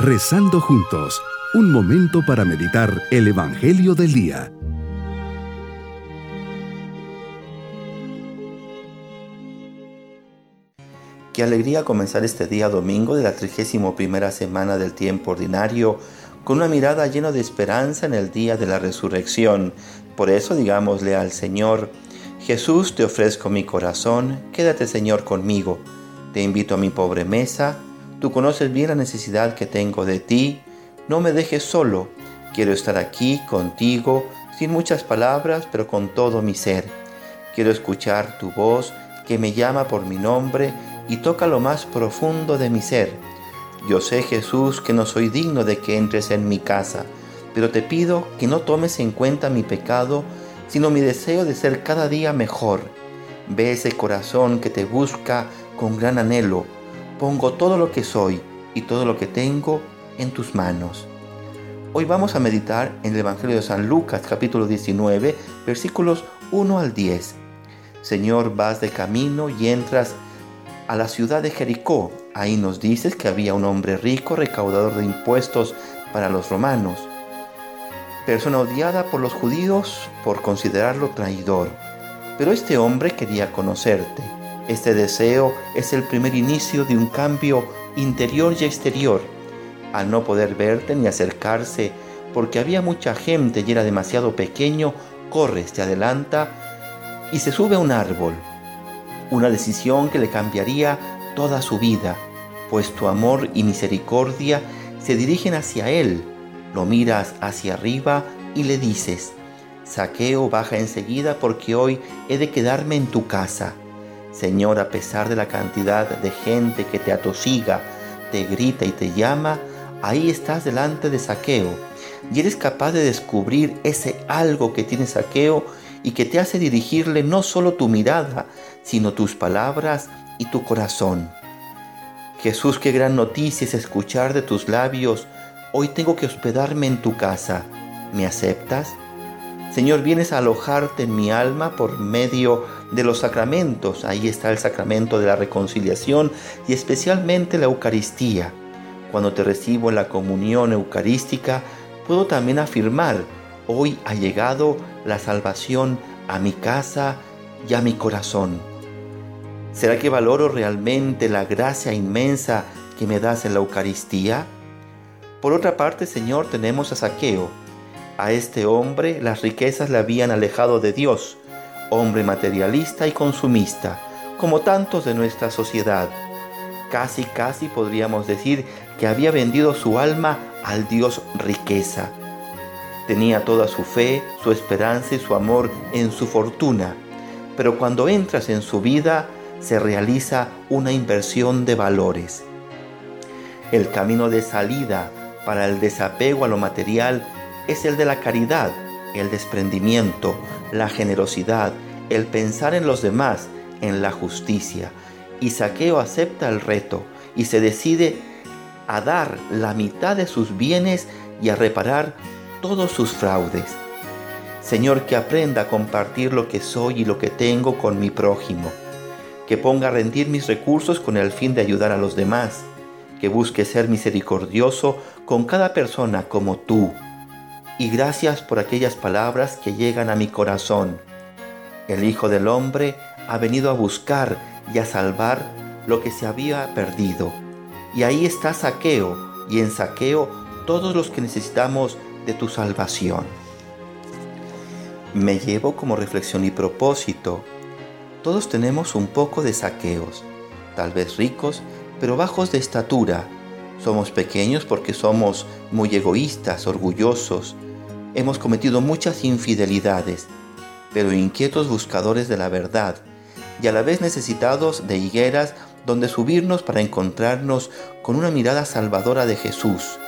Rezando juntos, un momento para meditar el Evangelio del Día. Qué alegría comenzar este día domingo de la 31 primera semana del tiempo ordinario con una mirada llena de esperanza en el día de la resurrección. Por eso digámosle al Señor, Jesús, te ofrezco mi corazón, quédate Señor conmigo. Te invito a mi pobre mesa Tú conoces bien la necesidad que tengo de ti. No me dejes solo. Quiero estar aquí contigo, sin muchas palabras, pero con todo mi ser. Quiero escuchar tu voz que me llama por mi nombre y toca lo más profundo de mi ser. Yo sé, Jesús, que no soy digno de que entres en mi casa, pero te pido que no tomes en cuenta mi pecado, sino mi deseo de ser cada día mejor. Ve ese corazón que te busca con gran anhelo pongo todo lo que soy y todo lo que tengo en tus manos. Hoy vamos a meditar en el Evangelio de San Lucas capítulo 19 versículos 1 al 10. Señor, vas de camino y entras a la ciudad de Jericó. Ahí nos dices que había un hombre rico, recaudador de impuestos para los romanos. Persona odiada por los judíos por considerarlo traidor. Pero este hombre quería conocerte este deseo es el primer inicio de un cambio interior y exterior. Al no poder verte ni acercarse, porque había mucha gente y era demasiado pequeño, corre, te adelanta y se sube a un árbol. Una decisión que le cambiaría toda su vida, pues tu amor y misericordia se dirigen hacia él. Lo miras hacia arriba y le dices, Saqueo baja enseguida porque hoy he de quedarme en tu casa. Señor, a pesar de la cantidad de gente que te atosiga, te grita y te llama, ahí estás delante de saqueo y eres capaz de descubrir ese algo que tiene saqueo y que te hace dirigirle no solo tu mirada, sino tus palabras y tu corazón. Jesús, qué gran noticia es escuchar de tus labios, hoy tengo que hospedarme en tu casa. ¿Me aceptas? Señor, vienes a alojarte en mi alma por medio de los sacramentos. Ahí está el sacramento de la reconciliación y especialmente la Eucaristía. Cuando te recibo en la comunión eucarística, puedo también afirmar, hoy ha llegado la salvación a mi casa y a mi corazón. ¿Será que valoro realmente la gracia inmensa que me das en la Eucaristía? Por otra parte, Señor, tenemos a Saqueo, a este hombre las riquezas le habían alejado de Dios, hombre materialista y consumista, como tantos de nuestra sociedad. Casi, casi podríamos decir que había vendido su alma al Dios riqueza. Tenía toda su fe, su esperanza y su amor en su fortuna, pero cuando entras en su vida se realiza una inversión de valores. El camino de salida para el desapego a lo material es el de la caridad, el desprendimiento, la generosidad, el pensar en los demás, en la justicia. Y Saqueo acepta el reto y se decide a dar la mitad de sus bienes y a reparar todos sus fraudes. Señor, que aprenda a compartir lo que soy y lo que tengo con mi prójimo. Que ponga a rendir mis recursos con el fin de ayudar a los demás. Que busque ser misericordioso con cada persona como tú y gracias por aquellas palabras que llegan a mi corazón. El Hijo del Hombre ha venido a buscar y a salvar lo que se había perdido. Y ahí está Saqueo, y en Saqueo todos los que necesitamos de tu salvación. Me llevo como reflexión y propósito. Todos tenemos un poco de saqueos, tal vez ricos, pero bajos de estatura. Somos pequeños porque somos muy egoístas, orgullosos, Hemos cometido muchas infidelidades, pero inquietos buscadores de la verdad, y a la vez necesitados de higueras donde subirnos para encontrarnos con una mirada salvadora de Jesús,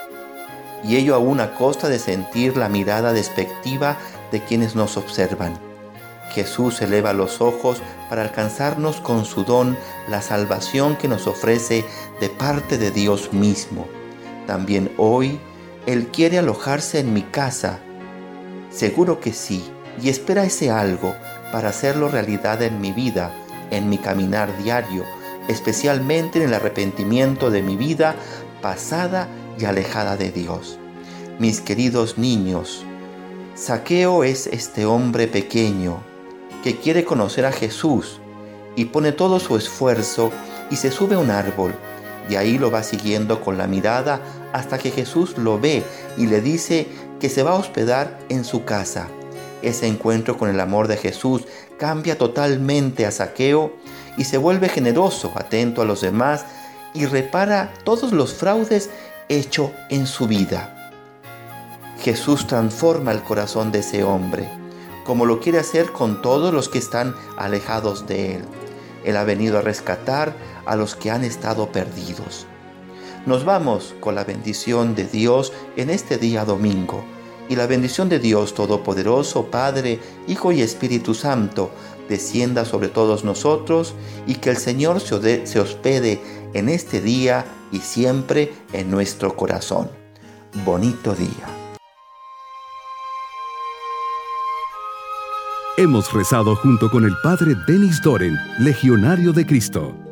y ello aún a costa de sentir la mirada despectiva de quienes nos observan. Jesús eleva los ojos para alcanzarnos con su don la salvación que nos ofrece de parte de Dios mismo. También hoy Él quiere alojarse en mi casa, Seguro que sí, y espera ese algo para hacerlo realidad en mi vida, en mi caminar diario, especialmente en el arrepentimiento de mi vida pasada y alejada de Dios. Mis queridos niños, Saqueo es este hombre pequeño que quiere conocer a Jesús y pone todo su esfuerzo y se sube a un árbol. Y ahí lo va siguiendo con la mirada hasta que Jesús lo ve y le dice que se va a hospedar en su casa. Ese encuentro con el amor de Jesús cambia totalmente a Saqueo y se vuelve generoso, atento a los demás y repara todos los fraudes hechos en su vida. Jesús transforma el corazón de ese hombre, como lo quiere hacer con todos los que están alejados de Él. Él ha venido a rescatar a los que han estado perdidos. Nos vamos con la bendición de Dios en este día domingo. Y la bendición de Dios Todopoderoso, Padre, Hijo y Espíritu Santo, descienda sobre todos nosotros y que el Señor se hospede en este día y siempre en nuestro corazón. Bonito día. Hemos rezado junto con el Padre Denis Doren, Legionario de Cristo.